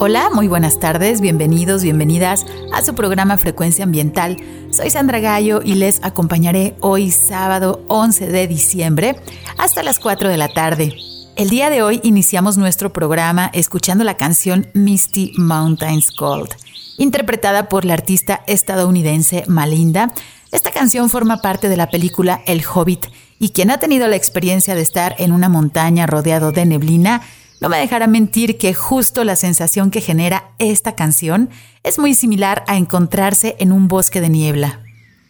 Hola, muy buenas tardes, bienvenidos, bienvenidas a su programa Frecuencia Ambiental. Soy Sandra Gallo y les acompañaré hoy sábado 11 de diciembre hasta las 4 de la tarde. El día de hoy iniciamos nuestro programa escuchando la canción Misty Mountains Gold, interpretada por la artista estadounidense Malinda. Esta canción forma parte de la película El Hobbit y quien ha tenido la experiencia de estar en una montaña rodeado de neblina no me dejará mentir que justo la sensación que genera esta canción es muy similar a encontrarse en un bosque de niebla.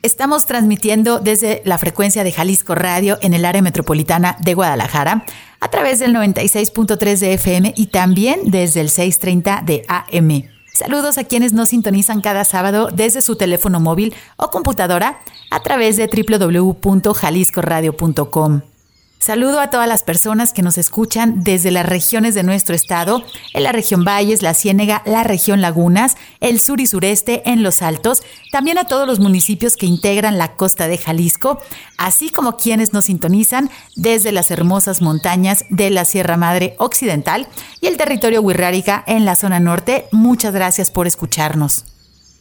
Estamos transmitiendo desde la frecuencia de Jalisco Radio en el área metropolitana de Guadalajara a través del 96.3 de FM y también desde el 630 de AM. Saludos a quienes nos sintonizan cada sábado desde su teléfono móvil o computadora a través de www.jaliscoradio.com. Saludo a todas las personas que nos escuchan desde las regiones de nuestro estado, en la región Valles, la Ciénega, la región Lagunas, el sur y sureste, en los Altos, también a todos los municipios que integran la costa de Jalisco, así como quienes nos sintonizan desde las hermosas montañas de la Sierra Madre Occidental y el territorio Huirrárica en la zona norte. Muchas gracias por escucharnos.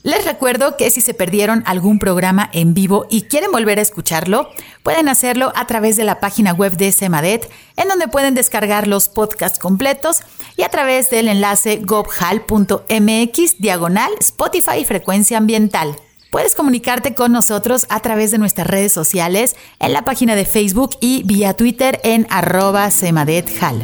Les recuerdo que si se perdieron algún programa en vivo y quieren volver a escucharlo, pueden hacerlo a través de la página web de Semadet, en donde pueden descargar los podcasts completos y a través del enlace gobhal.mx diagonal Spotify Frecuencia Ambiental. Puedes comunicarte con nosotros a través de nuestras redes sociales, en la página de Facebook y vía Twitter en arroba semadethal.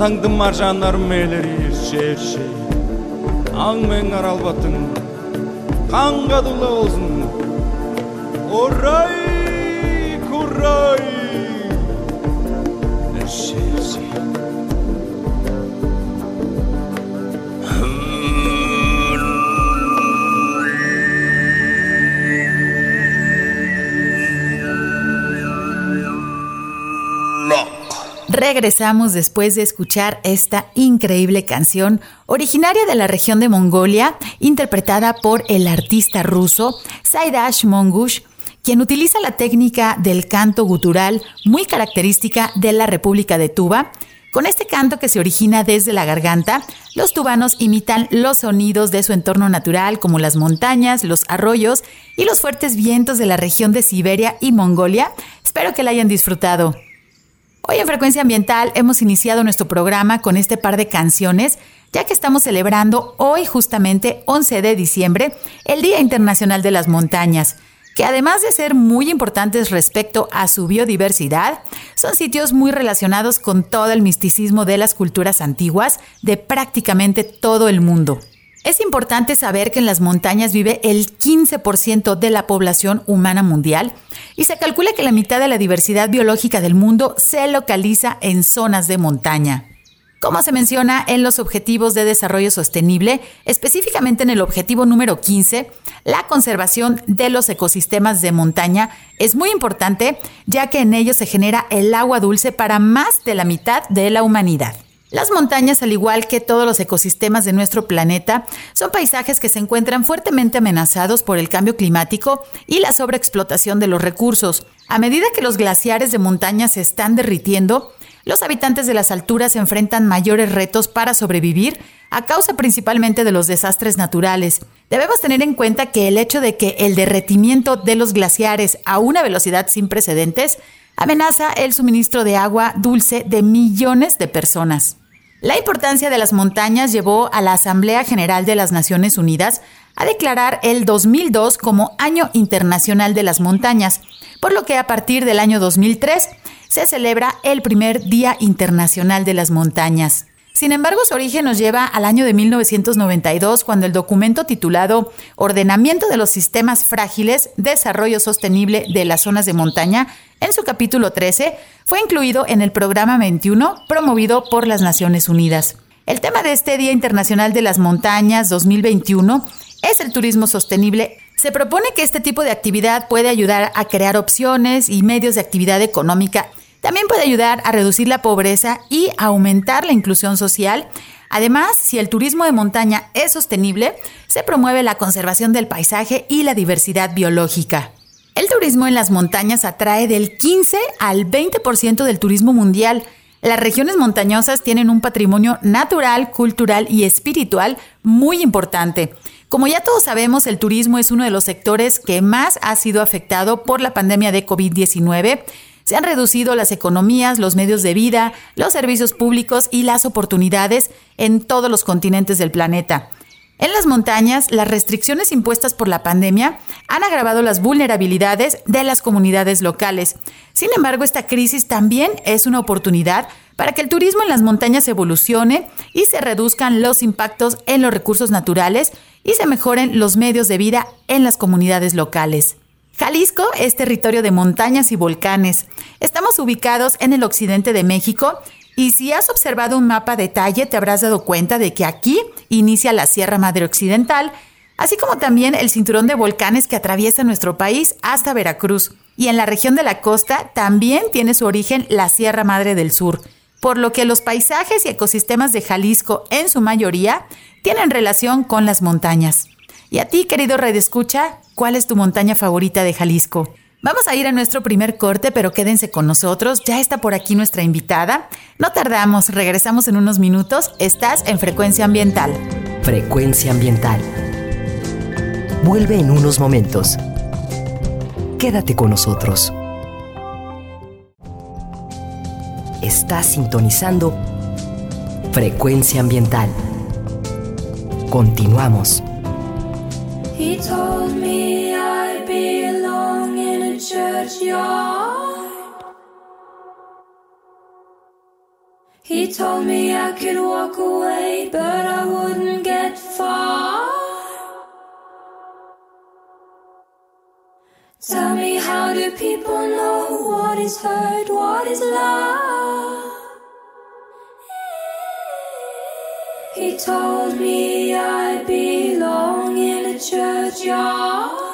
таңдыма жанарым элейсіз шешей аң мен аралбатың қанға дула болсын орай курай шешей Regresamos después de escuchar esta increíble canción originaria de la región de Mongolia, interpretada por el artista ruso Saidash Mongush, quien utiliza la técnica del canto gutural muy característica de la República de Tuba. Con este canto que se origina desde la garganta, los tubanos imitan los sonidos de su entorno natural como las montañas, los arroyos y los fuertes vientos de la región de Siberia y Mongolia. Espero que la hayan disfrutado. Hoy en Frecuencia Ambiental hemos iniciado nuestro programa con este par de canciones, ya que estamos celebrando hoy justamente 11 de diciembre el Día Internacional de las Montañas, que además de ser muy importantes respecto a su biodiversidad, son sitios muy relacionados con todo el misticismo de las culturas antiguas de prácticamente todo el mundo. Es importante saber que en las montañas vive el 15% de la población humana mundial y se calcula que la mitad de la diversidad biológica del mundo se localiza en zonas de montaña. Como se menciona en los Objetivos de Desarrollo Sostenible, específicamente en el objetivo número 15, la conservación de los ecosistemas de montaña es muy importante ya que en ellos se genera el agua dulce para más de la mitad de la humanidad. Las montañas, al igual que todos los ecosistemas de nuestro planeta, son paisajes que se encuentran fuertemente amenazados por el cambio climático y la sobreexplotación de los recursos. A medida que los glaciares de montaña se están derritiendo, los habitantes de las alturas enfrentan mayores retos para sobrevivir a causa principalmente de los desastres naturales. Debemos tener en cuenta que el hecho de que el derretimiento de los glaciares a una velocidad sin precedentes amenaza el suministro de agua dulce de millones de personas. La importancia de las montañas llevó a la Asamblea General de las Naciones Unidas a declarar el 2002 como Año Internacional de las Montañas, por lo que a partir del año 2003 se celebra el primer Día Internacional de las Montañas. Sin embargo, su origen nos lleva al año de 1992, cuando el documento titulado Ordenamiento de los Sistemas Frágiles, Desarrollo Sostenible de las Zonas de Montaña, en su capítulo 13, fue incluido en el programa 21 promovido por las Naciones Unidas. El tema de este Día Internacional de las Montañas 2021 es el turismo sostenible. Se propone que este tipo de actividad puede ayudar a crear opciones y medios de actividad económica también puede ayudar a reducir la pobreza y aumentar la inclusión social. Además, si el turismo de montaña es sostenible, se promueve la conservación del paisaje y la diversidad biológica. El turismo en las montañas atrae del 15 al 20% del turismo mundial. Las regiones montañosas tienen un patrimonio natural, cultural y espiritual muy importante. Como ya todos sabemos, el turismo es uno de los sectores que más ha sido afectado por la pandemia de COVID-19 se han reducido las economías, los medios de vida, los servicios públicos y las oportunidades en todos los continentes del planeta. En las montañas, las restricciones impuestas por la pandemia han agravado las vulnerabilidades de las comunidades locales. Sin embargo, esta crisis también es una oportunidad para que el turismo en las montañas evolucione y se reduzcan los impactos en los recursos naturales y se mejoren los medios de vida en las comunidades locales. Jalisco es territorio de montañas y volcanes. Estamos ubicados en el occidente de México y si has observado un mapa de detalle te habrás dado cuenta de que aquí inicia la Sierra Madre Occidental, así como también el cinturón de volcanes que atraviesa nuestro país hasta Veracruz. Y en la región de la costa también tiene su origen la Sierra Madre del Sur, por lo que los paisajes y ecosistemas de Jalisco en su mayoría tienen relación con las montañas. Y a ti, querido Red Escucha, ¿cuál es tu montaña favorita de Jalisco? Vamos a ir a nuestro primer corte, pero quédense con nosotros. Ya está por aquí nuestra invitada. No tardamos, regresamos en unos minutos. Estás en Frecuencia Ambiental. Frecuencia Ambiental. Vuelve en unos momentos. Quédate con nosotros. Estás sintonizando Frecuencia Ambiental. Continuamos. He told me I belong in a churchyard. He told me I could walk away, but I wouldn't get far. Tell me, how do people know what is hurt, what is love? He told me churchyard.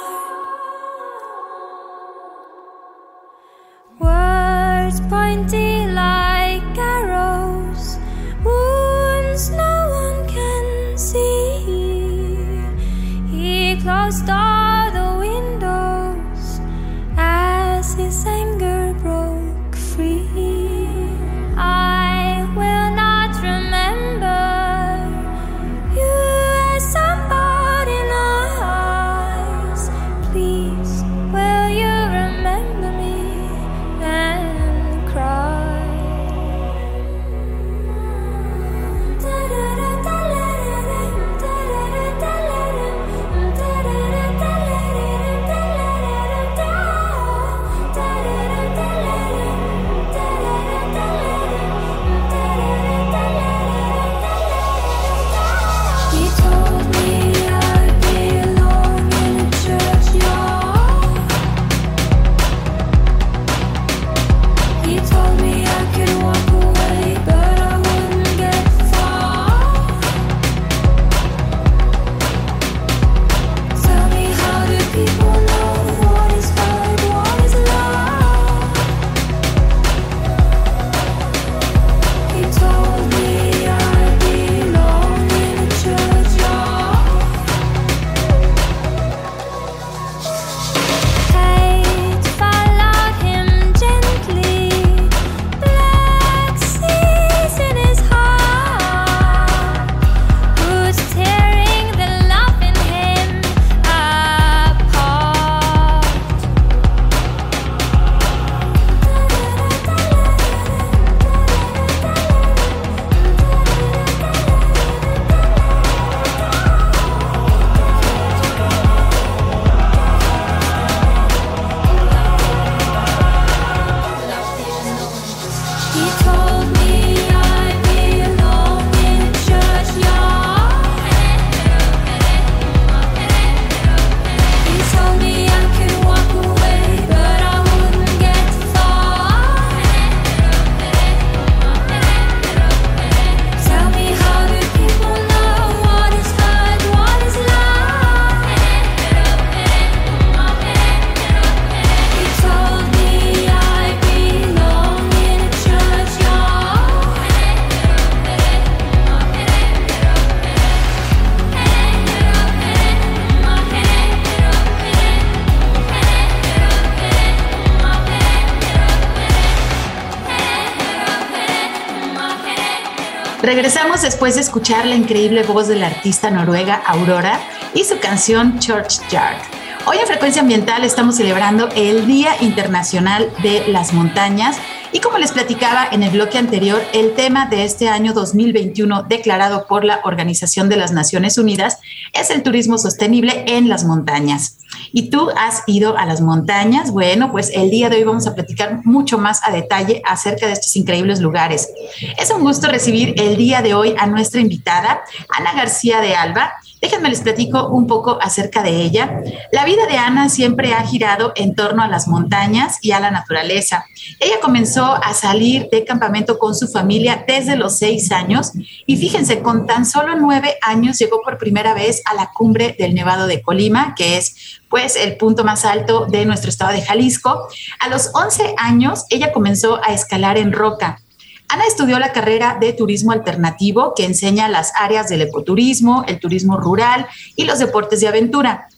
Después de escuchar la increíble voz de la artista noruega Aurora y su canción Church Yard. Hoy en Frecuencia Ambiental estamos celebrando el Día Internacional de las Montañas y como les platicaba en el bloque anterior, el tema de este año 2021 declarado por la Organización de las Naciones Unidas es el turismo sostenible en las montañas. ¿Y tú has ido a las montañas? Bueno, pues el día de hoy vamos a platicar mucho más a detalle acerca de estos increíbles lugares. Es un gusto recibir el día de hoy a nuestra invitada, Ana García de Alba. Déjenme les platico un poco acerca de ella. La vida de Ana siempre ha girado en torno a las montañas y a la naturaleza. Ella comenzó a salir de campamento con su familia desde los seis años y fíjense, con tan solo nueve años llegó por primera vez a la cumbre del Nevado de Colima, que es pues el punto más alto de nuestro estado de Jalisco. A los 11 años ella comenzó a escalar en roca Ana estudió la carrera de turismo alternativo que enseña las áreas del ecoturismo, el turismo rural y los deportes de aventura.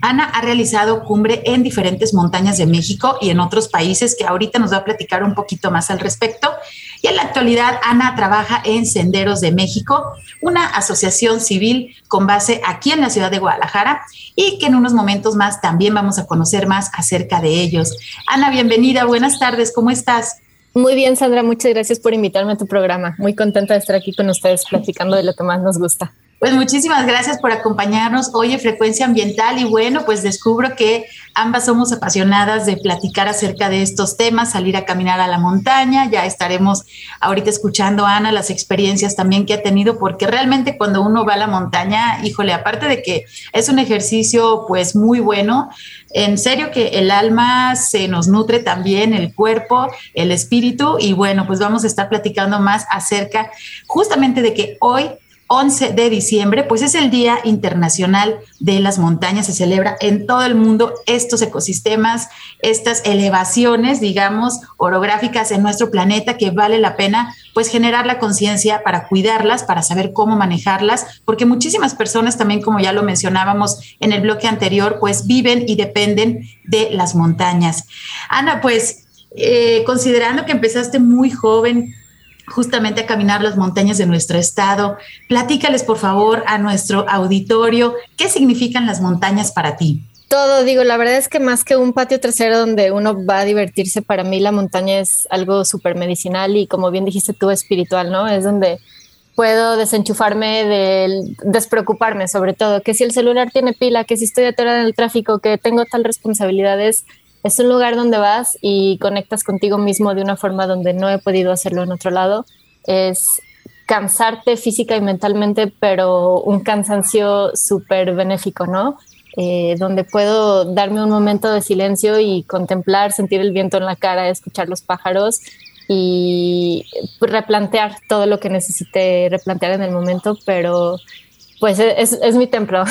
Ana ha realizado cumbre en diferentes montañas de México y en otros países que ahorita nos va a platicar un poquito más al respecto. Y en la actualidad, Ana trabaja en Senderos de México, una asociación civil con base aquí en la ciudad de Guadalajara y que en unos momentos más también vamos a conocer más acerca de ellos. Ana, bienvenida, buenas tardes, ¿cómo estás? Muy bien, Sandra, muchas gracias por invitarme a tu programa. Muy contenta de estar aquí con ustedes platicando de lo que más nos gusta. Pues muchísimas gracias por acompañarnos hoy en Frecuencia Ambiental y bueno, pues descubro que ambas somos apasionadas de platicar acerca de estos temas, salir a caminar a la montaña, ya estaremos ahorita escuchando a Ana las experiencias también que ha tenido, porque realmente cuando uno va a la montaña, híjole, aparte de que es un ejercicio pues muy bueno, en serio que el alma se nos nutre también, el cuerpo, el espíritu y bueno, pues vamos a estar platicando más acerca justamente de que hoy 11 de diciembre, pues es el Día Internacional de las Montañas. Se celebra en todo el mundo estos ecosistemas, estas elevaciones, digamos, orográficas en nuestro planeta que vale la pena pues generar la conciencia para cuidarlas, para saber cómo manejarlas, porque muchísimas personas también, como ya lo mencionábamos en el bloque anterior, pues viven y dependen de las montañas. Ana, pues eh, considerando que empezaste muy joven, justamente a caminar las montañas de nuestro estado. Platícales, por favor, a nuestro auditorio, ¿qué significan las montañas para ti? Todo, digo, la verdad es que más que un patio trasero donde uno va a divertirse, para mí la montaña es algo súper medicinal y como bien dijiste tú, espiritual, ¿no? Es donde puedo desenchufarme del despreocuparme sobre todo, que si el celular tiene pila, que si estoy atorada en el tráfico, que tengo tal responsabilidades, es un lugar donde vas y conectas contigo mismo de una forma donde no he podido hacerlo en otro lado. Es cansarte física y mentalmente, pero un cansancio súper benéfico, ¿no? Eh, donde puedo darme un momento de silencio y contemplar, sentir el viento en la cara, escuchar los pájaros y replantear todo lo que necesite replantear en el momento, pero pues es, es mi templo.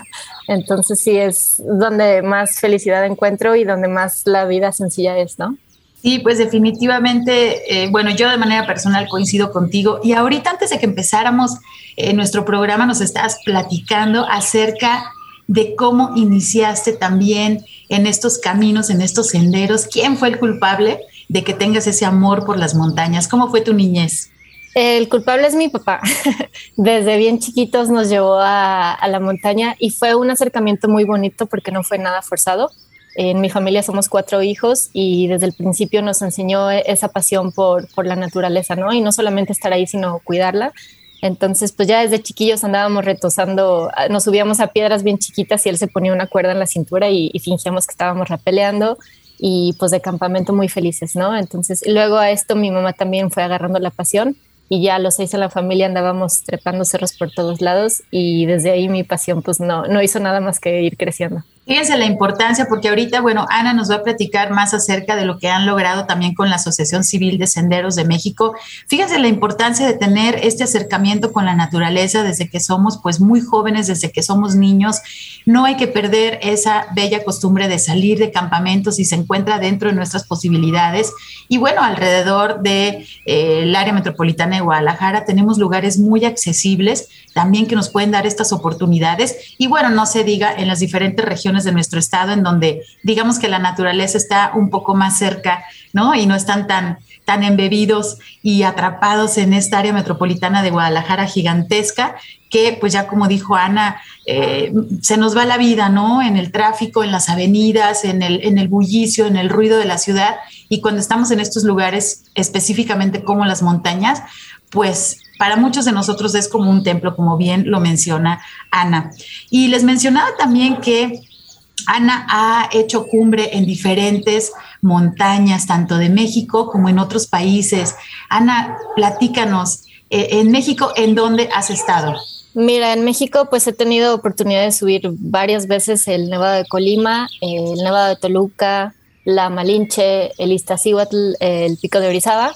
Entonces sí es donde más felicidad encuentro y donde más la vida sencilla es, ¿no? Sí, pues definitivamente, eh, bueno, yo de manera personal coincido contigo. Y ahorita antes de que empezáramos eh, nuestro programa, nos estás platicando acerca de cómo iniciaste también en estos caminos, en estos senderos. ¿Quién fue el culpable de que tengas ese amor por las montañas? ¿Cómo fue tu niñez? El culpable es mi papá. Desde bien chiquitos nos llevó a, la montaña y fue un acercamiento muy bonito porque no fue nada forzado. En mi familia somos cuatro hijos y desde el principio nos enseñó esa pasión por, la naturaleza, ¿no? Y no solamente estar ahí, sino cuidarla. Entonces, pues ya desde chiquillos andábamos retosando, nos subíamos a piedras bien chiquitas y él se ponía una cuerda en la cintura y, y fingíamos que estábamos rapeleando y pues de campamento muy felices, ¿no? Entonces, luego a esto mi mamá también fue agarrando la pasión y ya los seis en la familia andábamos trepando cerros por todos lados y desde ahí mi pasión pues no, no hizo nada más que ir creciendo. Fíjense la importancia, porque ahorita, bueno, Ana nos va a platicar más acerca de lo que han logrado también con la Asociación Civil de Senderos de México. Fíjense la importancia de tener este acercamiento con la naturaleza desde que somos pues muy jóvenes, desde que somos niños. No hay que perder esa bella costumbre de salir de campamentos y se encuentra dentro de nuestras posibilidades. Y bueno, alrededor del de, eh, área metropolitana de Guadalajara tenemos lugares muy accesibles también que nos pueden dar estas oportunidades. Y bueno, no se diga en las diferentes regiones de nuestro estado en donde digamos que la naturaleza está un poco más cerca, ¿no? Y no están tan tan embebidos y atrapados en esta área metropolitana de Guadalajara gigantesca, que pues ya como dijo Ana, eh, se nos va la vida, ¿no? En el tráfico, en las avenidas, en el, en el bullicio, en el ruido de la ciudad. Y cuando estamos en estos lugares, específicamente como las montañas, pues para muchos de nosotros es como un templo, como bien lo menciona Ana. Y les mencionaba también que Ana ha hecho cumbre en diferentes montañas, tanto de México como en otros países. Ana, platícanos, eh, en México, ¿en dónde has estado? Mira, en México pues he tenido oportunidad de subir varias veces el Nevado de Colima, el Nevado de Toluca, la Malinche, el Iztaccíhuatl, el Pico de Orizaba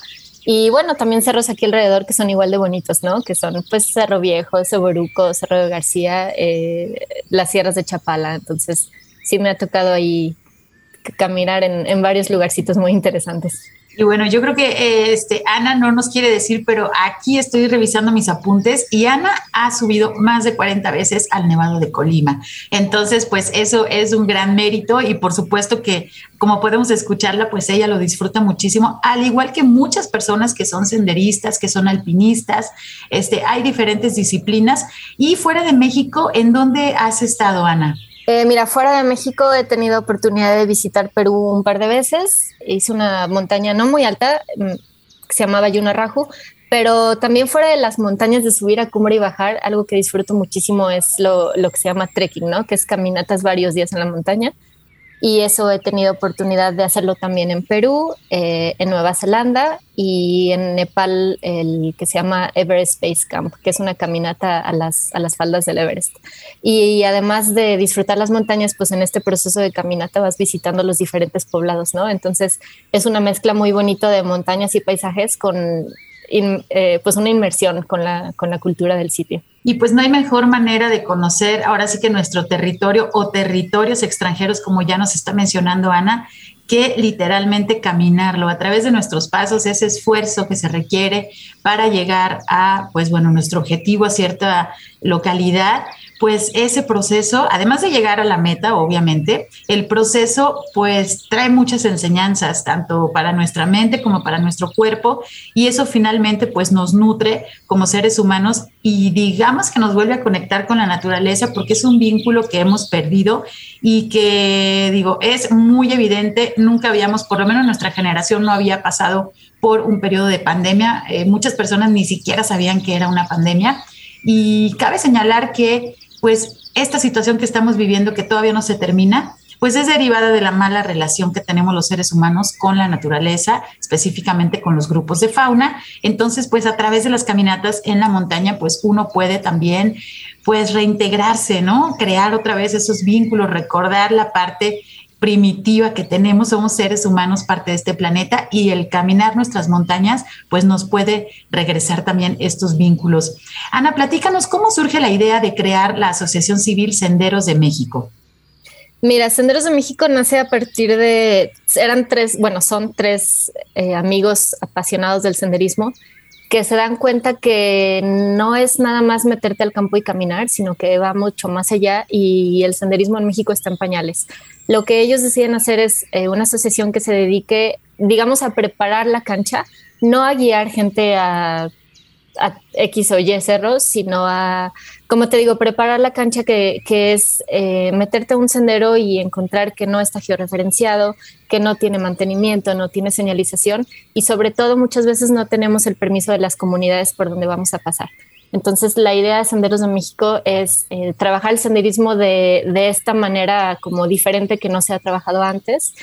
y bueno, también cerros aquí alrededor que son igual de bonitos, ¿no? Que son pues Cerro Viejo, Soboruco, Cerro de García, eh, las sierras de Chapala. Entonces sí me ha tocado ahí caminar en, varios lugarcitos muy interesantes. Y bueno, yo creo que eh, este, Ana no nos quiere decir, pero aquí estoy revisando mis apuntes y Ana ha subido más de 40 veces al Nevado de Colima. Entonces, pues eso es un gran mérito y por supuesto que como podemos escucharla, pues ella lo disfruta muchísimo, al igual que muchas personas que son senderistas, que son alpinistas, este, hay diferentes disciplinas. Y fuera de México, ¿en dónde has estado, Ana? Eh, mira, fuera de México he tenido oportunidad de visitar Perú un par de veces. Hice una montaña no muy alta, mm, que se llamaba Yunarraju, pero también fuera de las montañas de subir a cumbre y bajar, algo que disfruto muchísimo es lo que se llama trekking, ¿no? Que es caminatas varios días en la montaña y eso he tenido oportunidad de hacerlo también en Perú, eh, en Nueva Zelanda y en Nepal, el que se llama Everest Base Camp, que es una caminata a las, a las faldas del Everest. Y, además de disfrutar las montañas, pues en este proceso de caminata vas visitando los diferentes poblados, ¿no? Entonces es una mezcla muy bonita de montañas y paisajes con eh, pues una inmersión con la, con la cultura del sitio. Y pues no hay mejor manera de conocer ahora sí que nuestro territorio o territorios extranjeros, como ya nos está mencionando Ana, que literalmente caminarlo a través de nuestros pasos, ese esfuerzo que se requiere para llegar a, pues bueno, nuestro objetivo, a cierta localidad, pues ese proceso, además de llegar a la meta, obviamente, el proceso pues trae muchas enseñanzas, tanto para nuestra mente como para nuestro cuerpo, y eso finalmente pues nos nutre como seres humanos y digamos que nos vuelve a conectar con la naturaleza porque es un vínculo que hemos perdido y que digo, es muy evidente, nunca habíamos, por lo menos nuestra generación no había pasado por un periodo de pandemia, eh, muchas personas ni siquiera sabían que era una pandemia. Y cabe señalar que pues esta situación que estamos viviendo, que todavía no se termina, pues es derivada de la mala relación que tenemos los seres humanos con la naturaleza, específicamente con los grupos de fauna. Entonces, pues a través de las caminatas en la montaña, pues uno puede también, pues reintegrarse, ¿no? Crear otra vez esos vínculos, recordar la parte primitiva que tenemos, somos seres humanos parte de este planeta y el caminar nuestras montañas pues nos puede regresar también estos vínculos. Ana, platícanos cómo surge la idea de crear la Asociación Civil Senderos de México. Mira, Senderos de México nace a partir de, eran tres, bueno, son tres eh, amigos apasionados del senderismo que se dan cuenta que no es nada más meterte al campo y caminar, sino que va mucho más allá y el senderismo en México está en pañales. Lo que ellos deciden hacer es eh, una asociación que se dedique, digamos, a preparar la cancha, no a guiar gente a a X o Y cerros, sino a, como te digo, preparar la cancha que, que es eh, meterte a un sendero y encontrar que no está georreferenciado, que no tiene mantenimiento, no tiene señalización y sobre todo muchas veces no tenemos el permiso de las comunidades por donde vamos a pasar. Entonces la idea de Senderos de México es eh, trabajar el senderismo de, de, esta manera como diferente que no se ha trabajado antes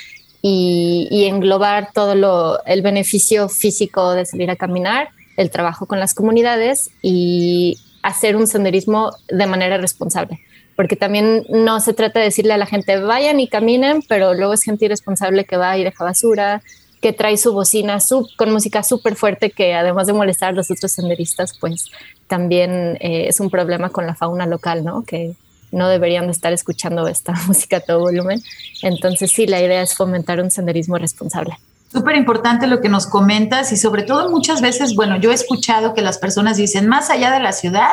y, y englobar todo lo, el beneficio físico de salir a caminar, el trabajo con las comunidades y hacer un senderismo de manera responsable. Porque también no se trata de decirle a la gente vayan y caminen, pero luego es gente irresponsable que va y deja basura, que trae su bocina con música súper fuerte que además de molestar a los otros senderistas, pues también eh, es un problema con la fauna local, ¿no? Que no deberían de estar escuchando esta música a todo volumen. Entonces sí, la idea es fomentar un senderismo responsable. Súper importante lo que nos comentas y sobre todo muchas veces, bueno, yo he escuchado que las personas dicen, más allá de la ciudad,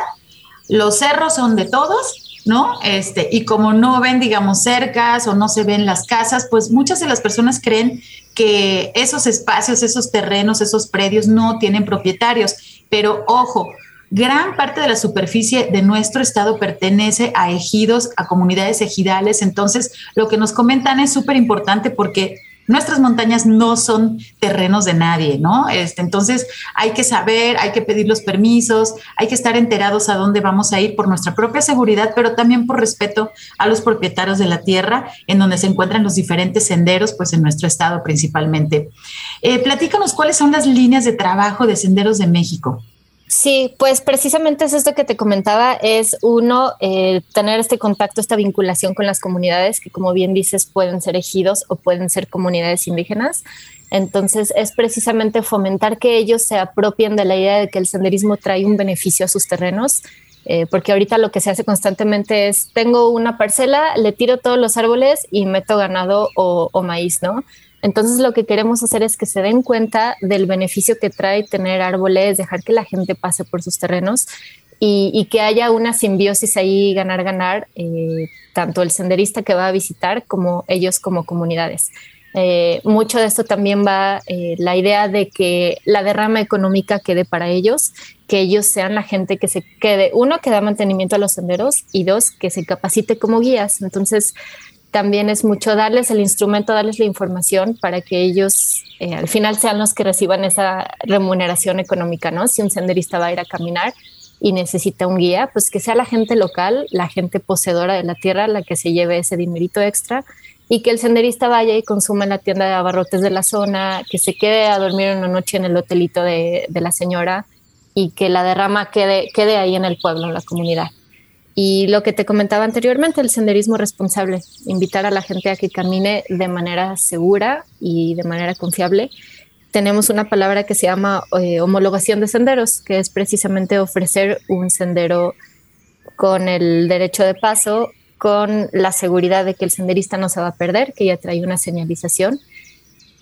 los cerros son de todos ¿no? Este, y como no ven, digamos, cercas o no se ven las casas, pues muchas de las personas creen que esos espacios, esos terrenos, esos predios no tienen propietarios. Pero ojo, gran parte de la superficie de nuestro estado pertenece a ejidos, a comunidades ejidales. Entonces, lo que nos comentan es súper importante porque nuestras montañas no son terrenos de nadie, ¿no? Este, entonces hay que saber, hay que pedir los permisos, hay que estar enterados a dónde vamos a ir por nuestra propia seguridad, pero también por respeto a los propietarios de la tierra, en donde se encuentran los diferentes senderos, pues en nuestro estado principalmente. Eh, platícanos cuáles son las líneas de trabajo de Senderos de México. Sí, pues precisamente es esto que te comentaba, es uno, eh, tener este contacto, esta vinculación con las comunidades, que como bien dices, pueden ser ejidos o pueden ser comunidades indígenas. Entonces es precisamente fomentar que ellos se apropien de la idea de que el senderismo trae un beneficio a sus terrenos, eh, porque ahorita lo que se hace constantemente es, tengo una parcela, le tiro todos los árboles y meto ganado o, o maíz, ¿no? Entonces lo que queremos hacer es que se den cuenta del beneficio que trae tener árboles, dejar que la gente pase por sus terrenos y, que haya una simbiosis ahí, ganar, ganar, eh, tanto el senderista que va a visitar como ellos como comunidades. Eh, mucho de esto también va eh, la idea de que la derrama económica quede para ellos, que ellos sean la gente que se quede, uno, que da mantenimiento a los senderos y dos, que se capacite como guías. Entonces, también es mucho darles el instrumento, darles la información para que ellos eh, al final sean los que reciban esa remuneración económica, ¿no? Si un senderista va a ir a caminar y necesita un guía, pues que sea la gente local, la gente poseedora de la tierra la que se lleve ese dinerito extra y que el senderista vaya y consuma en la tienda de abarrotes de la zona, que se quede a dormir una noche en el hotelito de, de la señora y que la derrama quede, quede ahí en el pueblo, en la comunidad. Y lo que te comentaba anteriormente, el senderismo responsable, invitar a la gente a que camine de manera segura y de manera confiable. Tenemos una palabra que se llama eh, homologación de senderos, que es precisamente ofrecer un sendero con el derecho de paso, con la seguridad de que el senderista no se va a perder, que ya trae una señalización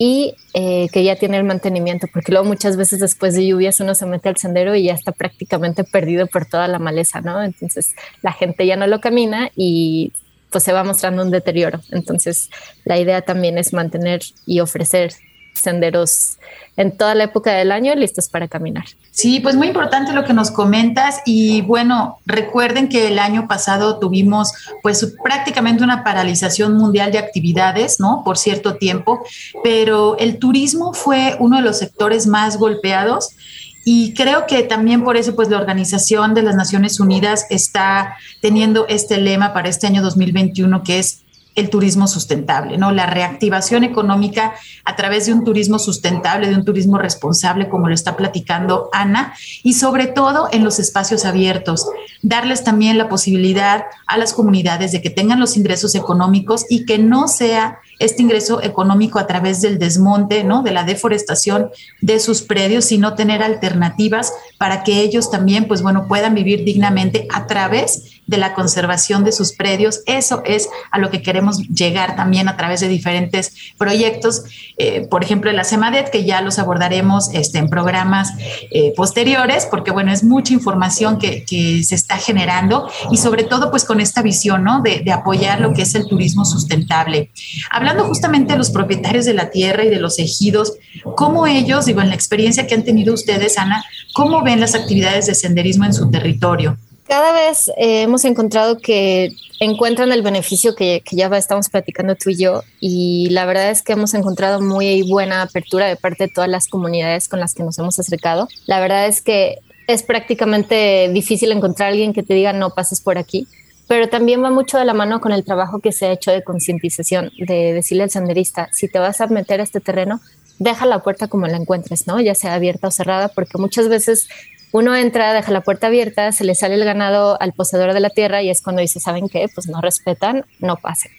y eh, que ya tiene el mantenimiento, porque luego muchas veces después de lluvias uno se mete al sendero y ya está prácticamente perdido por toda la maleza, ¿no? Entonces la gente ya no lo camina y pues se va mostrando un deterioro. Entonces la idea también es mantener y ofrecer senderos en toda la época del año listos para caminar. Sí, pues muy importante lo que nos comentas y bueno, recuerden que el año pasado tuvimos pues prácticamente una paralización mundial de actividades, ¿no? Por cierto tiempo, pero el turismo fue uno de los sectores más golpeados y creo que también por eso, pues la Organización de las Naciones Unidas está teniendo este lema para este año 2021, que es el turismo sustentable, ¿no? La reactivación económica a través de un turismo sustentable, de un turismo responsable, como lo está platicando Ana, y sobre todo en los espacios abiertos, darles también la posibilidad a las comunidades de que tengan los ingresos económicos y que no sea este ingreso económico a través del desmonte, ¿no? De la deforestación de sus predios, sino tener alternativas para que ellos también, pues bueno, puedan vivir dignamente a través de la conservación de sus predios. Eso es a lo que queremos llegar también a través de diferentes proyectos, eh, por ejemplo, la CEMADET, que ya los abordaremos este, en programas eh, posteriores, porque bueno, es mucha información que, se está generando y sobre todo pues con esta visión, ¿no? De, de apoyar lo que es el turismo sustentable. Hablando justamente de los propietarios de la tierra y de los ejidos, ¿cómo ellos, digo, en la experiencia que han tenido ustedes, Ana, cómo ven las actividades de senderismo en su territorio? Cada vez eh, hemos encontrado que encuentran el beneficio que, ya estamos platicando tú y yo y la verdad es que hemos encontrado muy buena apertura de parte de todas las comunidades con las que nos hemos acercado. La verdad es que es prácticamente difícil encontrar a alguien que te diga no pases por aquí, pero también va mucho de la mano con el trabajo que se ha hecho de concientización, de decirle al senderista, si te vas a meter a este terreno, deja la puerta como la encuentres, ¿no? Ya sea abierta o cerrada, porque muchas veces uno entra, deja la puerta abierta, se le sale el ganado al poseedor de la tierra y es cuando dice, ¿saben qué? Pues no respetan, no pasen.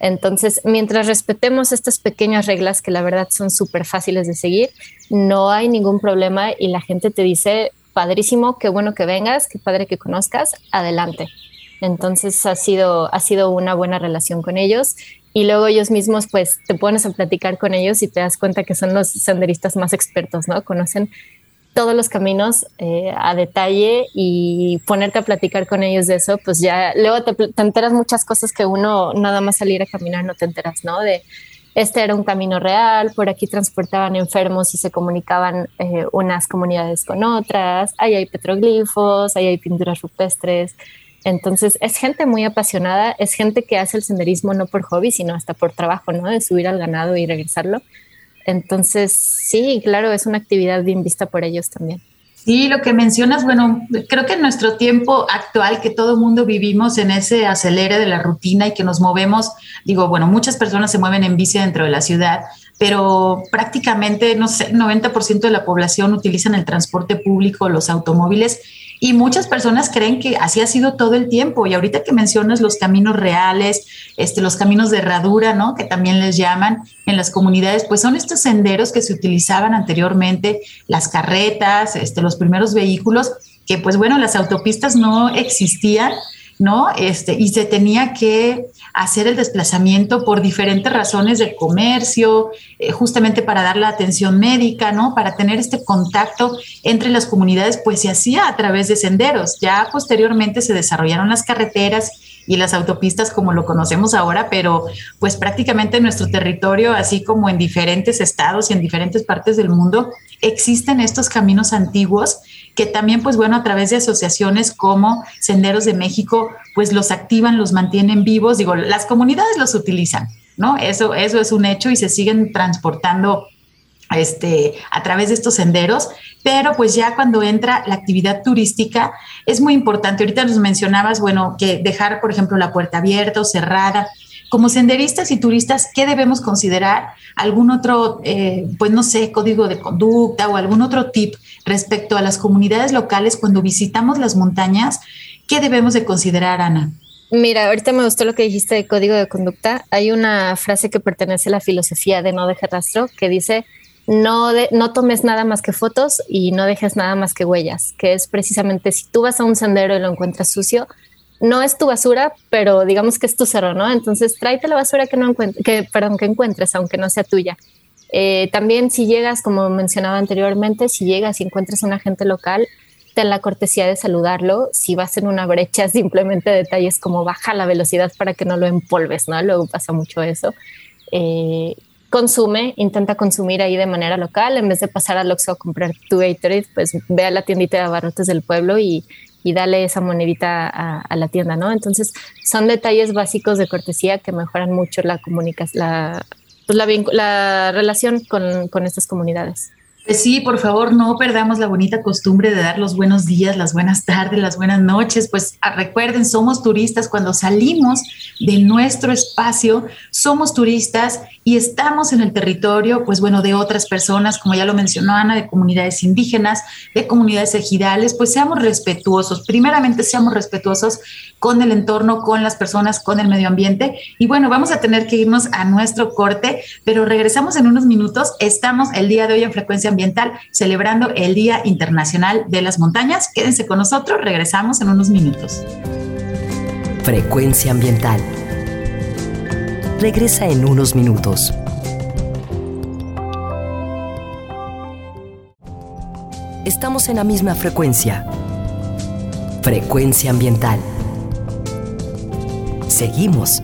Entonces, mientras respetemos estas pequeñas reglas que la verdad son súper fáciles de seguir, no hay ningún problema y la gente te dice, padrísimo, qué bueno que vengas, qué padre que conozcas, adelante. Entonces ha sido, ha sido una buena relación con ellos y luego ellos mismos pues te pones a platicar con ellos y te das cuenta que son los senderistas más expertos, ¿no? Conocen todos los caminos eh, a detalle y ponerte a platicar con ellos de eso, pues ya luego te, te, enteras muchas cosas que uno nada más salir a caminar no te enteras, ¿no? De este era un camino real, por aquí transportaban enfermos y se comunicaban eh, unas comunidades con otras, ahí hay petroglifos, ahí hay pinturas rupestres. Entonces es gente muy apasionada, es gente que hace el senderismo no por hobby, sino hasta por trabajo, ¿no? De subir al ganado y regresarlo. Entonces, sí, claro, es una actividad bien vista por ellos también. Sí, lo que mencionas, bueno, creo que en nuestro tiempo actual, que todo el mundo vivimos en ese acelere de la rutina y que nos movemos, digo, bueno, muchas personas se mueven en bici dentro de la ciudad, pero prácticamente, no sé, 90% de la población utilizan el transporte público, los automóviles, y muchas personas creen que así ha sido todo el tiempo. Y ahorita que mencionas los caminos reales, este, los caminos de herradura, ¿no? Que también les llaman en las comunidades, pues son estos senderos que se utilizaban anteriormente, las carretas, este, los primeros vehículos, que pues bueno, las autopistas no existían ¿no? Este, y se tenía que hacer el desplazamiento por diferentes razones de comercio, eh, justamente para dar la atención médica, ¿no? Para tener este contacto entre las comunidades, pues se hacía a través de senderos. Ya posteriormente se desarrollaron las carreteras y las autopistas como lo conocemos ahora, pero pues prácticamente en nuestro territorio, así como en diferentes estados y en diferentes partes del mundo, existen estos caminos antiguos que también, pues bueno, a través de asociaciones como Senderos de México, pues los activan, los mantienen vivos, digo, las comunidades los utilizan, ¿no? Eso, eso es un hecho y se siguen transportando este, a través de estos senderos, pero pues ya cuando entra la actividad turística es muy importante. Ahorita nos mencionabas, bueno, que dejar, por ejemplo, la puerta abierta o cerrada, como senderistas y turistas, ¿qué debemos considerar? ¿Algún otro, eh, pues no sé, código de conducta o algún otro tip respecto a las comunidades locales cuando visitamos las montañas? ¿Qué debemos de considerar, Ana? Mira, ahorita me gustó lo que dijiste de código de conducta. Hay una frase que pertenece a la filosofía de no dejar rastro que dice, no, no tomes nada más que fotos y no dejes nada más que huellas, que es precisamente si tú vas a un sendero y lo encuentras sucio, no es tu basura, pero digamos que es tu cerro, ¿no? Entonces tráete la basura que no encuentres, que, perdón, que encuentres, aunque no sea tuya. Eh, también si llegas, como mencionaba anteriormente, si llegas y encuentras un agente local, ten la cortesía de saludarlo. Si vas en una brecha, simplemente detalles como baja la velocidad para que no lo empolves, ¿no? Luego pasa mucho eso. Eh, consume, intenta consumir ahí de manera local, en vez de pasar al Oxxo a comprar tu Gatorade, pues ve a la tiendita de abarrotes del pueblo y, y dale esa monedita a, la tienda, ¿no? Entonces, son detalles básicos de cortesía que mejoran mucho la comunicación, la, pues la, la, relación con, con estas comunidades. Pues sí, por favor, no perdamos la bonita costumbre de dar los buenos días, las buenas tardes, las buenas noches. Pues ah, recuerden, somos turistas cuando salimos de nuestro espacio, somos turistas y estamos en el territorio, pues bueno, de otras personas, como ya lo mencionó Ana, de comunidades indígenas, de comunidades ejidales, pues seamos respetuosos. Primeramente, seamos respetuosos con el entorno, con las personas, con el medio ambiente. Y bueno, vamos a tener que irnos a nuestro corte, pero regresamos en unos minutos. Estamos el día de hoy en Frecuencia Celebrando el Día Internacional de las Montañas. Quédense con nosotros, regresamos en unos minutos. Frecuencia Ambiental. Regresa en unos minutos. Estamos en la misma frecuencia. Frecuencia Ambiental. Seguimos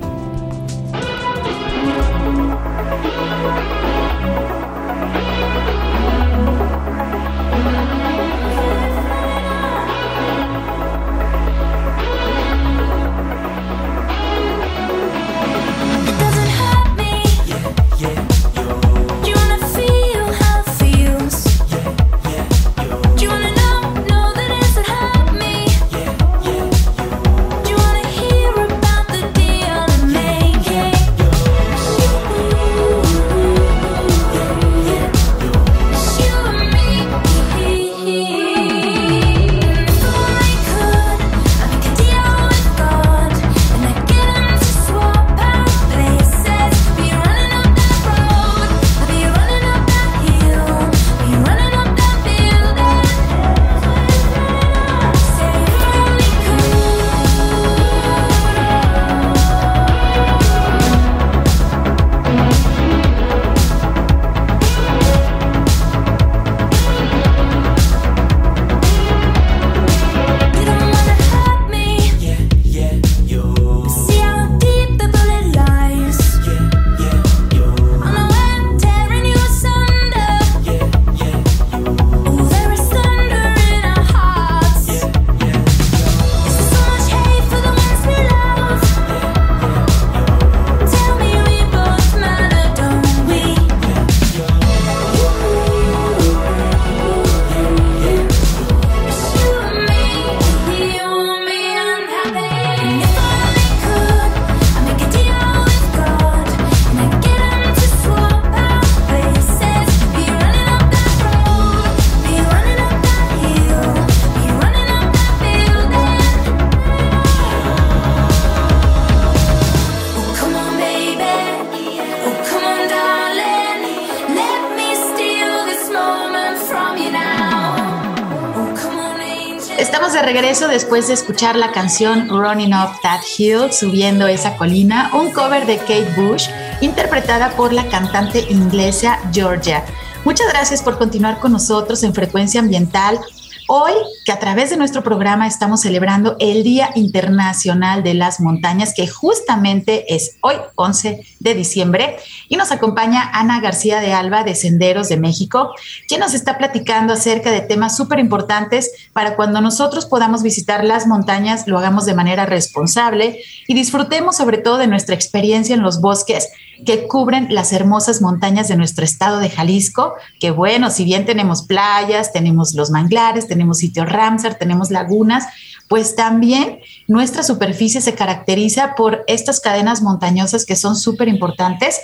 de regreso después de escuchar la canción Running Up That Hill, subiendo esa colina, un cover de Kate Bush, interpretada por la cantante inglesa Georgia. Muchas gracias por continuar con nosotros en Frecuencia Ambiental. Hoy, que a través de nuestro programa estamos celebrando el Día Internacional de las Montañas, que justamente es hoy, 11 de diciembre, y nos acompaña Ana García de Alba de Senderos de México, quien nos está platicando acerca de temas súper importantes para cuando nosotros podamos visitar las montañas, lo hagamos de manera responsable y disfrutemos sobre todo de nuestra experiencia en los bosques que cubren las hermosas montañas de nuestro estado de Jalisco, que bueno, si bien tenemos playas, tenemos los manglares, tenemos sitios Ramsar, tenemos lagunas, pues también nuestra superficie se caracteriza por estas cadenas montañosas que son súper importantes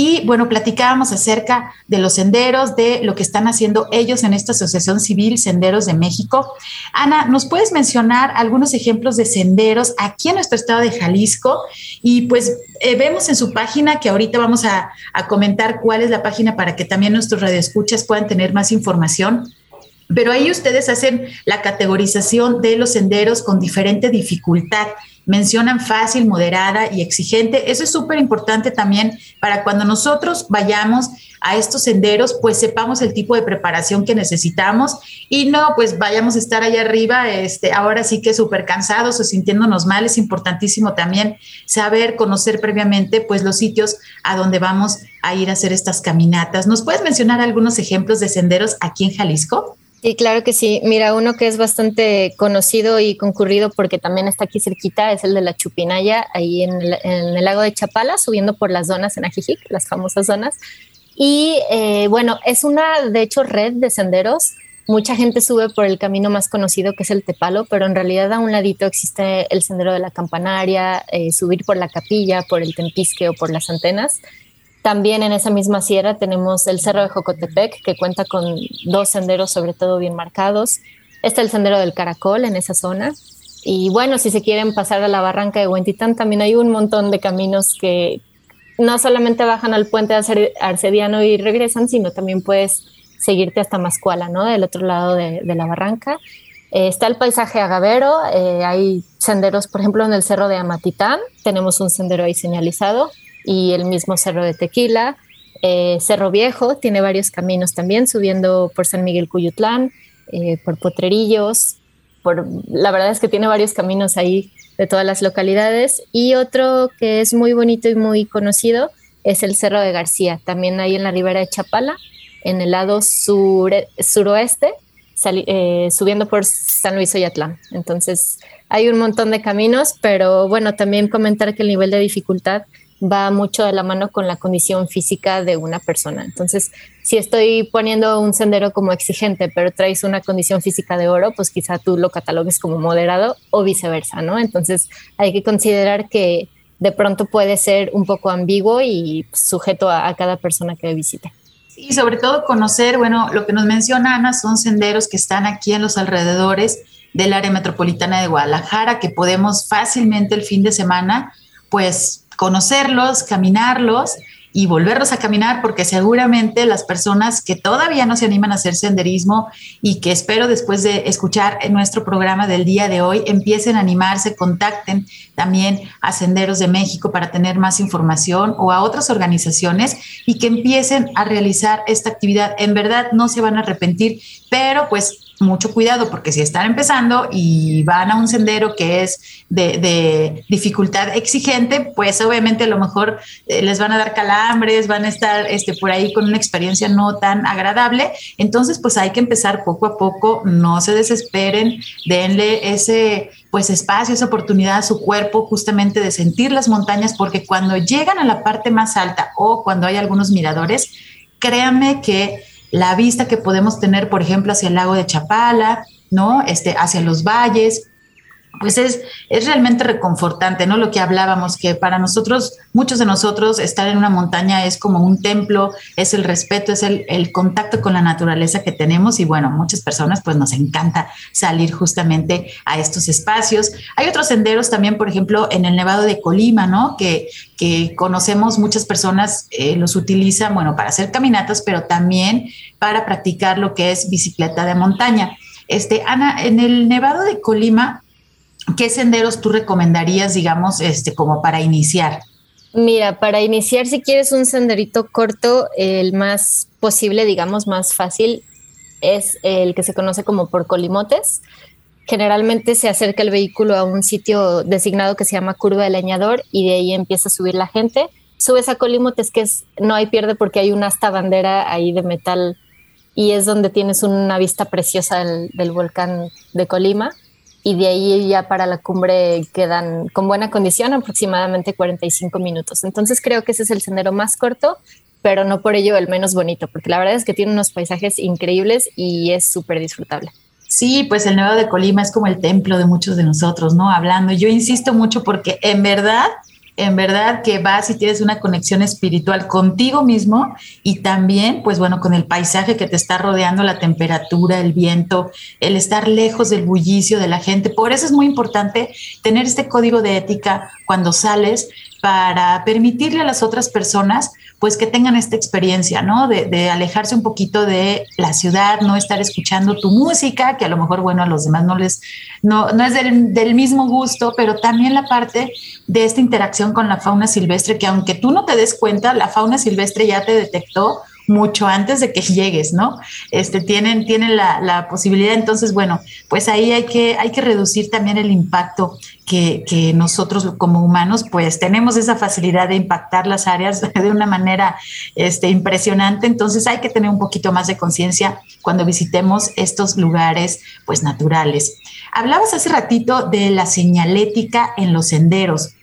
y bueno, platicábamos acerca de los senderos, de lo que están haciendo ellos en esta Asociación Civil Senderos de México. Ana, ¿nos puedes mencionar algunos ejemplos de senderos aquí en nuestro estado de Jalisco? Y pues eh, vemos en su página que ahorita vamos a, a comentar cuál es la página para que también nuestros radioescuchas puedan tener más información. Pero ahí ustedes hacen la categorización de los senderos con diferente dificultad mencionan fácil, moderada y exigente. Eso es súper importante también para cuando nosotros vayamos a estos senderos, pues sepamos el tipo de preparación que necesitamos y no, pues vayamos a estar allá arriba, este, ahora sí que súper cansados o sintiéndonos mal. Es importantísimo también saber, conocer previamente, pues los sitios a donde vamos a ir a hacer estas caminatas. ¿Nos puedes mencionar algunos ejemplos de senderos aquí en Jalisco? Sí, claro que sí. Mira, uno que es bastante conocido y concurrido porque también está aquí cerquita es el de la Chupinaya, ahí en el, lago de Chapala, subiendo por las zonas en Ajijic, las famosas zonas. Y eh, bueno, es una, de hecho, red de senderos. Mucha gente sube por el camino más conocido que es el Tepalo, pero en realidad a un ladito existe el sendero de la Campanaria, eh, subir por la capilla, por el Tempisque o por las antenas. También en esa misma sierra tenemos el Cerro de Jocotepec, que cuenta con dos senderos sobre todo bien marcados. Está el Sendero del Caracol en esa zona. Y bueno, si se quieren pasar a la barranca de Huentitán, también hay un montón de caminos que no solamente bajan al puente Arcediano y regresan, sino también puedes seguirte hasta Mascuala, ¿no? Del otro lado de, la barranca. Eh, está el paisaje agavero, eh, hay senderos, por ejemplo, en el Cerro de Amatitán, tenemos un sendero ahí señalizado y el mismo Cerro de Tequila. Eh, Cerro Viejo tiene varios caminos también, subiendo por San Miguel Cuyutlán, eh, por Potrerillos. Por, la verdad es que tiene varios caminos ahí de todas las localidades. Y otro que es muy bonito y muy conocido es el Cerro de García, también ahí en la ribera de Chapala, en el lado sur, suroeste, eh, subiendo por San Luis Oyatlán. Entonces, hay un montón de caminos, pero bueno, también comentar que el nivel de dificultad va mucho de la mano con la condición física de una persona. Entonces, si estoy poniendo un sendero como exigente, pero traes una condición física de oro, pues quizá tú lo catalogues como moderado o viceversa, ¿no? Entonces, hay que considerar que de pronto puede ser un poco ambiguo y sujeto a, cada persona que visite. Y sobre todo conocer, bueno, lo que nos menciona Ana son senderos que están aquí en los alrededores del área metropolitana de Guadalajara, que podemos fácilmente el fin de semana, pues conocerlos, caminarlos y volverlos a caminar porque seguramente las personas que todavía no se animan a hacer senderismo y que espero después de escuchar nuestro programa del día de hoy empiecen a animarse, contacten también a Senderos de México para tener más información o a otras organizaciones y que empiecen a realizar esta actividad. En verdad no se van a arrepentir, pero pues mucho cuidado porque si están empezando y van a un sendero que es de, dificultad exigente, pues obviamente a lo mejor eh, les van a dar calambres, van a estar este, por ahí con una experiencia no tan agradable. Entonces, pues hay que empezar poco a poco, no se desesperen, denle ese pues espacio, esa oportunidad a su cuerpo justamente de sentir las montañas, porque cuando llegan a la parte más alta o cuando hay algunos miradores, créanme que la vista que podemos tener, por ejemplo, hacia el lago de Chapala, ¿no? Este, hacia los valles, pues es, es realmente reconfortante, ¿no? Lo que hablábamos, que para nosotros, muchos de nosotros, estar en una montaña es como un templo, es el respeto, es el, el, contacto con la naturaleza que tenemos y bueno, muchas personas pues nos encanta salir justamente a estos espacios. Hay otros senderos también, por ejemplo, en el Nevado de Colima, ¿no? Que, que conocemos, muchas personas eh, los utilizan, bueno, para hacer caminatas, pero también para practicar lo que es bicicleta de montaña. Este, Ana, en el Nevado de Colima, ¿qué senderos tú recomendarías, digamos, este, como para iniciar? Mira, para iniciar, si quieres un senderito corto, el más posible, digamos, más fácil, es el que se conoce como por colimotes. Generalmente se acerca el vehículo a un sitio designado que se llama curva del leñador y de ahí empieza a subir la gente. Subes a colimotes, que es, no hay pierde porque hay una hasta bandera ahí de metal y es donde tienes una vista preciosa del volcán de Colima y de ahí ya para la cumbre quedan con buena condición aproximadamente 45 minutos. Entonces creo que ese es el sendero más corto, pero no por ello el menos bonito, porque la verdad es que tiene unos paisajes increíbles y es súper disfrutable. Sí, pues el Nevado de Colima es como el templo de muchos de nosotros, ¿no? Hablando, yo insisto mucho porque en verdad en verdad que vas y tienes una conexión espiritual contigo mismo y también, pues bueno, con el paisaje que te está rodeando, la temperatura, el viento, el estar lejos del bullicio de la gente. Por eso es muy importante tener este código de ética cuando sales para permitirle a las otras personas pues que tengan esta experiencia, ¿no? De, alejarse un poquito de la ciudad, no estar escuchando tu música, que a lo mejor, bueno, a los demás no les, no, no es del, del mismo gusto, pero también la parte de esta interacción con la fauna silvestre, que aunque tú no te des cuenta, la fauna silvestre ya te detectó mucho antes de que llegues, ¿no? Este, tienen, tienen la, la, posibilidad, entonces, bueno, pues ahí hay que, hay que reducir también el impacto que, que, nosotros como humanos, pues tenemos esa facilidad de impactar las áreas de una manera este, impresionante, entonces hay que tener un poquito más de conciencia cuando visitemos estos lugares, pues naturales. Hablabas hace ratito de la señalética en los senderos.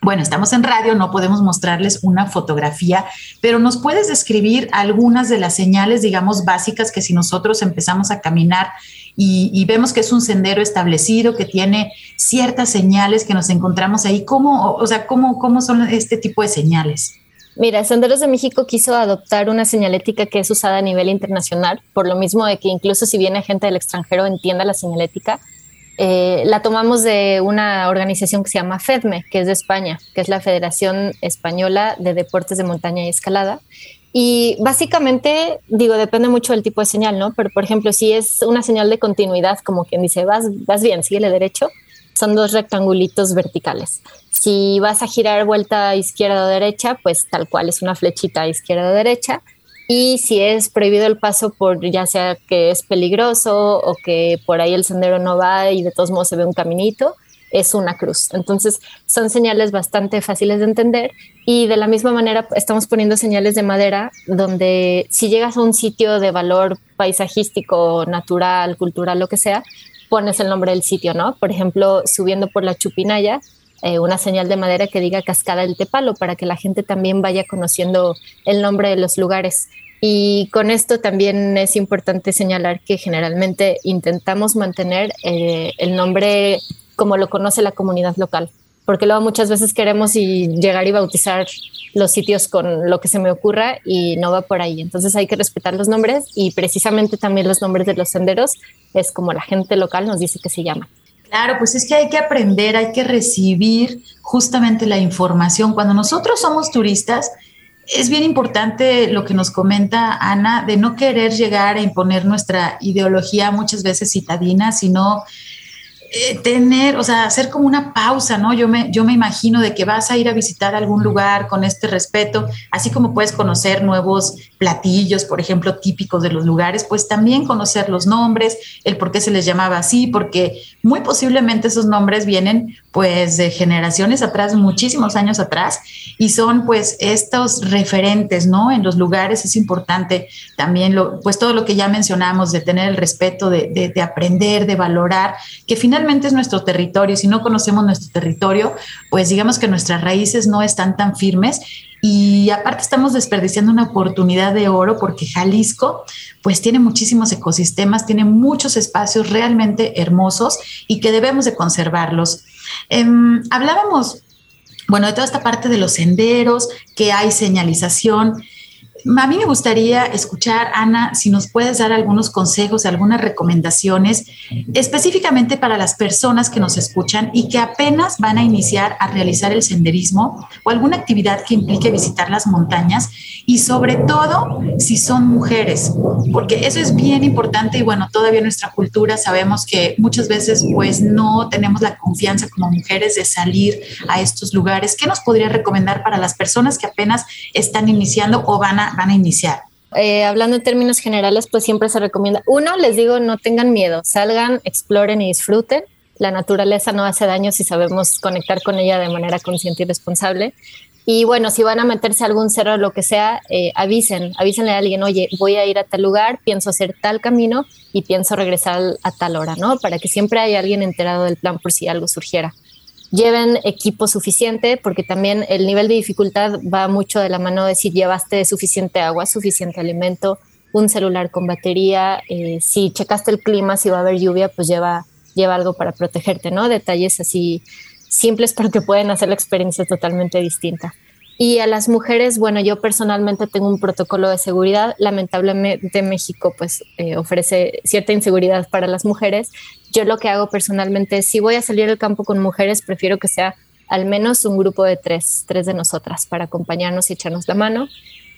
Bueno, estamos en radio, no podemos mostrarles una fotografía, pero nos puedes describir algunas de las señales, digamos, básicas que si nosotros empezamos a caminar y, vemos que es un sendero establecido, que tiene ciertas señales que nos encontramos ahí, ¿cómo, o sea, cómo, cómo son este tipo de señales? Mira, Senderos de México quiso adoptar una señalética que es usada a nivel internacional, por lo mismo de que incluso si viene gente del extranjero entienda la señalética, eh, la tomamos de una organización que se llama FEDME, que es de España, que es la Federación Española de Deportes de Montaña y Escalada. Y básicamente, digo, depende mucho del tipo de señal, ¿no? Pero, por ejemplo, si es una señal de continuidad, como quien dice, vas, vas bien, síguele derecho, son dos rectangulitos verticales. Si vas a girar vuelta izquierda o derecha, pues tal cual es una flechita izquierda o derecha y si es prohibido el paso por ya sea que es peligroso o que por ahí el sendero no va y de todos modos se ve un caminito, es una cruz. Entonces son señales bastante fáciles de entender y de la misma manera estamos poniendo señales de madera donde si llegas a un sitio de valor paisajístico, natural, cultural, lo que sea, pones el nombre del sitio, ¿no? Por ejemplo, subiendo por la Chupinaya, eh, una señal de madera que diga Cascada del Tepalo para que la gente también vaya conociendo el nombre de los lugares. Y con esto también es importante señalar que generalmente intentamos mantener eh, el nombre como lo conoce la comunidad local, porque luego muchas veces queremos y llegar y bautizar los sitios con lo que se me ocurra y no va por ahí. Entonces hay que respetar los nombres y precisamente también los nombres de los senderos es como la gente local nos dice que se llama. Claro, pues es que hay que aprender, hay que recibir justamente la información. Cuando nosotros somos turistas, es bien importante lo que nos comenta Ana, de no querer llegar a imponer nuestra ideología muchas veces citadina, sino eh, tener, o sea, hacer como una pausa, ¿no? Yo me, yo me imagino de que vas a ir a visitar algún lugar con este respeto, así como puedes conocer nuevos platillos, por ejemplo, típicos de los lugares, pues también conocer los nombres, el por qué se les llamaba así, porque muy posiblemente esos nombres vienen pues de generaciones atrás, muchísimos años atrás, y son pues estos referentes, ¿no? En los lugares es importante también, lo, pues todo lo que ya mencionamos, de tener el respeto, de, de, de aprender, de valorar, que finalmente es nuestro territorio. Si no conocemos nuestro territorio, pues digamos que nuestras raíces no están tan firmes y aparte estamos desperdiciando una oportunidad de oro porque Jalisco pues tiene muchísimos ecosistemas, tiene muchos espacios realmente hermosos y que debemos de conservarlos. Em, hablábamos, bueno, de toda esta parte de los senderos, que hay señalización. A mí me gustaría escuchar, Ana, si nos puedes dar algunos consejos, algunas recomendaciones, específicamente para las personas que nos escuchan y que apenas van a iniciar a realizar el senderismo o alguna actividad que implique visitar las montañas y sobre todo si son mujeres, porque eso es bien importante y bueno, todavía nuestra cultura sabemos que muchas veces pues no tenemos la confianza como mujeres de salir a estos lugares. ¿Qué nos podría recomendar para las personas que apenas están iniciando o van a, van a iniciar? Eh, hablando en términos generales, pues siempre se recomienda, uno, les digo, no tengan miedo, salgan, exploren y disfruten. La naturaleza no hace daño si sabemos conectar con ella de manera consciente y responsable. Y bueno, si van a meterse a algún cerro o lo que sea, eh, avisen, avísenle a alguien, oye, voy a ir a tal lugar, pienso hacer tal camino y pienso regresar a tal hora, ¿no? Para que siempre haya alguien enterado del plan por si algo surgiera lleven equipo suficiente, porque también el nivel de dificultad va mucho de la mano de si llevaste suficiente agua, suficiente alimento, un celular con batería, eh, si checaste el clima, si va a haber lluvia, pues lleva, lleva algo para protegerte, ¿no? Detalles así simples porque pueden hacer la experiencia totalmente distinta. Y a las mujeres, bueno, yo personalmente tengo un protocolo de seguridad. Lamentablemente México pues eh, ofrece cierta inseguridad para las mujeres. Yo lo que hago personalmente si voy a salir al campo con mujeres, prefiero que sea al menos un grupo de tres, tres de nosotras para acompañarnos y echarnos la mano.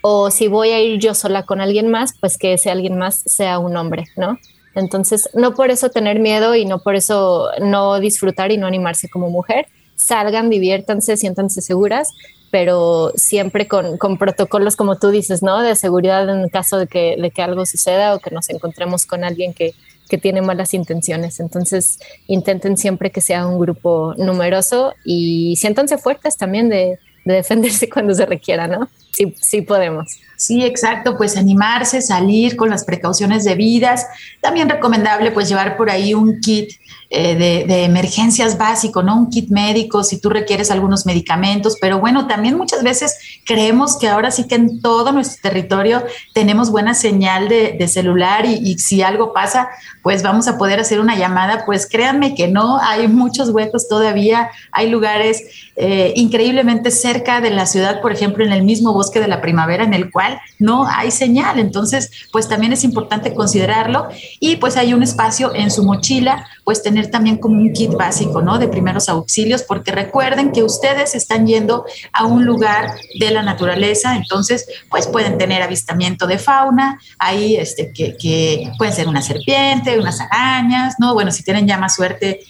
O si voy a ir yo sola con alguien más, pues que ese alguien más sea un hombre, ¿no? Entonces, no por eso tener miedo y no por eso no disfrutar y no animarse como mujer. Salgan, diviértanse, siéntanse seguras pero siempre con, con, protocolos, como tú dices, ¿no? De seguridad en caso de que, de que algo suceda o que nos encontremos con alguien que, que tiene malas intenciones. Entonces, intenten siempre que sea un grupo numeroso y siéntanse fuertes también de, de defenderse cuando se requiera, ¿no? Sí, sí podemos. Sí, exacto, pues animarse, salir con las precauciones debidas. También recomendable pues llevar por ahí un kit eh, de, emergencias básico, ¿no? Un kit médico si tú requieres algunos medicamentos, pero bueno, también muchas veces creemos que ahora sí que en todo nuestro territorio tenemos buena señal de, celular y, si algo pasa, pues vamos a poder hacer una llamada, pues créanme que no, hay muchos huecos todavía, hay lugares eh, increíblemente cerca de la ciudad, por ejemplo, en el mismo bosque de la primavera, en el cual no hay señal, entonces pues también es importante considerarlo y pues hay un espacio en su mochila, pues tener también como un kit básico, ¿no? De primeros auxilios, porque recuerden que ustedes están yendo a un lugar de la naturaleza, entonces, pues pueden tener avistamiento de fauna, ahí este, que, que pueden ser una serpiente, unas arañas, ¿no? Bueno, si tienen ya más suerte,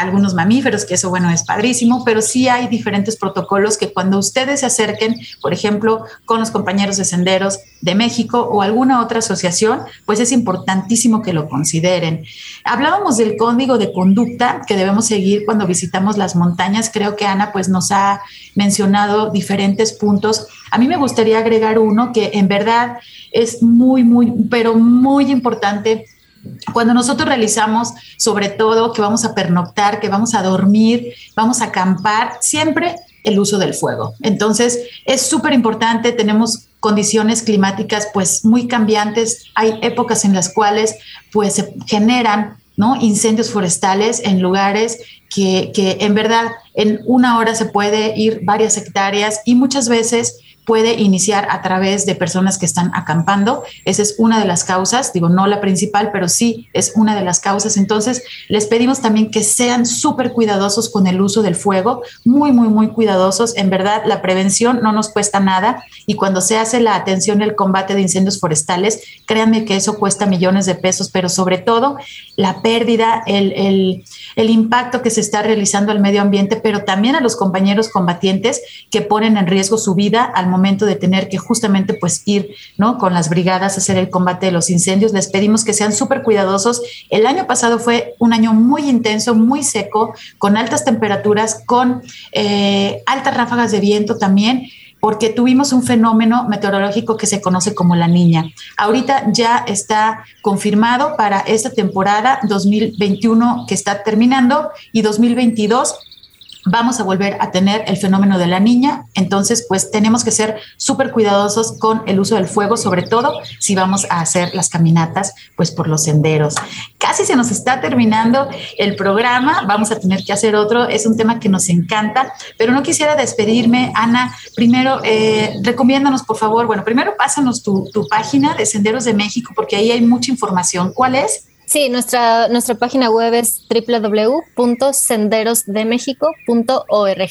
algunos mamíferos, que eso bueno es padrísimo, pero sí hay diferentes protocolos que cuando ustedes se acerquen, por ejemplo, con los compañeros de senderos de México o alguna otra asociación, pues es importantísimo que lo consideren. Hablábamos del código de conducta que debemos seguir cuando visitamos las montañas. Creo que Ana pues nos ha mencionado diferentes puntos. A mí me gustaría agregar uno que en verdad es muy, muy, pero muy importante cuando nosotros realizamos, sobre todo, que vamos a pernoctar, que vamos a dormir, vamos a acampar, siempre el uso del fuego. Entonces, es súper importante, tenemos condiciones climáticas pues muy cambiantes, hay épocas en las cuales pues se generan ¿no? incendios forestales en lugares que, que en verdad en una hora se puede ir varias hectáreas y muchas veces puede iniciar a través de personas que están acampando. Esa es una de las causas, digo, no la principal, pero sí es una de las causas. Entonces, les pedimos también que sean súper cuidadosos con el uso del fuego, muy, muy, muy cuidadosos. En verdad, la prevención no nos cuesta nada y cuando se hace la atención el combate de incendios forestales, créanme que eso cuesta millones de pesos, pero sobre todo la pérdida, el, el, el impacto que se está realizando al medio ambiente, pero también a los compañeros combatientes que ponen en riesgo su vida al momento de tener que justamente pues ir, ¿no? Con las brigadas a hacer el combate de los incendios. Les pedimos que sean súper cuidadosos. El año pasado fue un año muy intenso, muy seco, con altas temperaturas, con eh, altas ráfagas de viento también porque tuvimos un fenómeno meteorológico que se conoce como la niña. Ahorita ya está confirmado para esta temporada 2021 que está terminando y 2022 vamos a volver a tener el fenómeno de la niña, entonces pues tenemos que ser súper cuidadosos con el uso del fuego, sobre todo si vamos a hacer las caminatas pues por los senderos. Casi se nos está terminando el programa, vamos a tener que hacer otro, es un tema que nos encanta, pero no quisiera despedirme, Ana, primero eh, recomiéndanos por favor, bueno, primero pásanos tu, tu página de Senderos de México porque ahí hay mucha información. ¿Cuál es? Sí, nuestra, nuestra página web es www.senderosdemexico.org.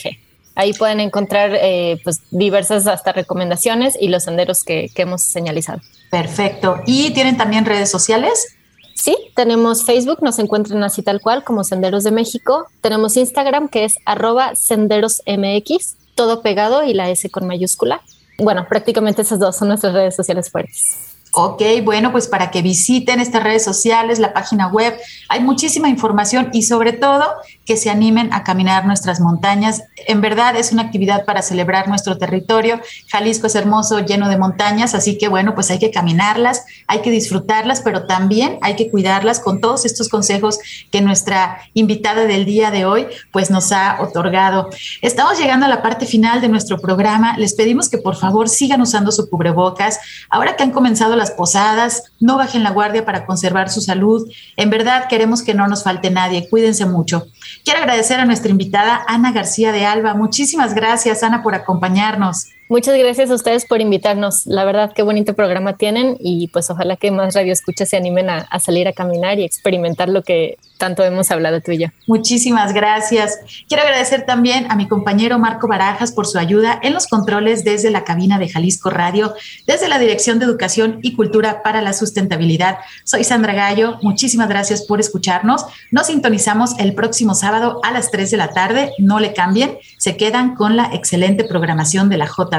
Ahí pueden encontrar eh, pues, diversas hasta recomendaciones y los senderos que, que hemos señalizado. Perfecto. ¿Y tienen también redes sociales? Sí, tenemos Facebook, nos encuentran así tal cual como Senderos de México. Tenemos Instagram que es arroba senderosmx, todo pegado y la S con mayúscula. Bueno, prácticamente esas dos son nuestras redes sociales fuertes. Ok, bueno, pues para que visiten estas redes sociales, la página web, hay muchísima información y sobre todo que se animen a caminar nuestras montañas. En verdad es una actividad para celebrar nuestro territorio. Jalisco es hermoso, lleno de montañas, así que bueno, pues hay que caminarlas, hay que disfrutarlas, pero también hay que cuidarlas con todos estos consejos que nuestra invitada del día de hoy pues nos ha otorgado. Estamos llegando a la parte final de nuestro programa. Les pedimos que por favor sigan usando su cubrebocas. Ahora que han comenzado las posadas, no bajen la guardia para conservar su salud. En verdad queremos que no nos falte nadie. Cuídense mucho. Quiero agradecer a nuestra invitada Ana García de Alba. Muchísimas gracias, Ana, por acompañarnos. Muchas gracias a ustedes por invitarnos. La verdad, qué bonito programa tienen y pues ojalá que más radioescuchas se animen a, a, salir a caminar y experimentar lo que tanto hemos hablado tú y yo. Muchísimas gracias. Quiero agradecer también a mi compañero Marco Barajas por su ayuda en los controles desde la cabina de Jalisco Radio, desde la Dirección de Educación y Cultura para la Sustentabilidad. Soy Sandra Gallo. Muchísimas gracias por escucharnos. Nos sintonizamos el próximo sábado a las 3 de la tarde. No le cambien. Se quedan con la excelente programación de la J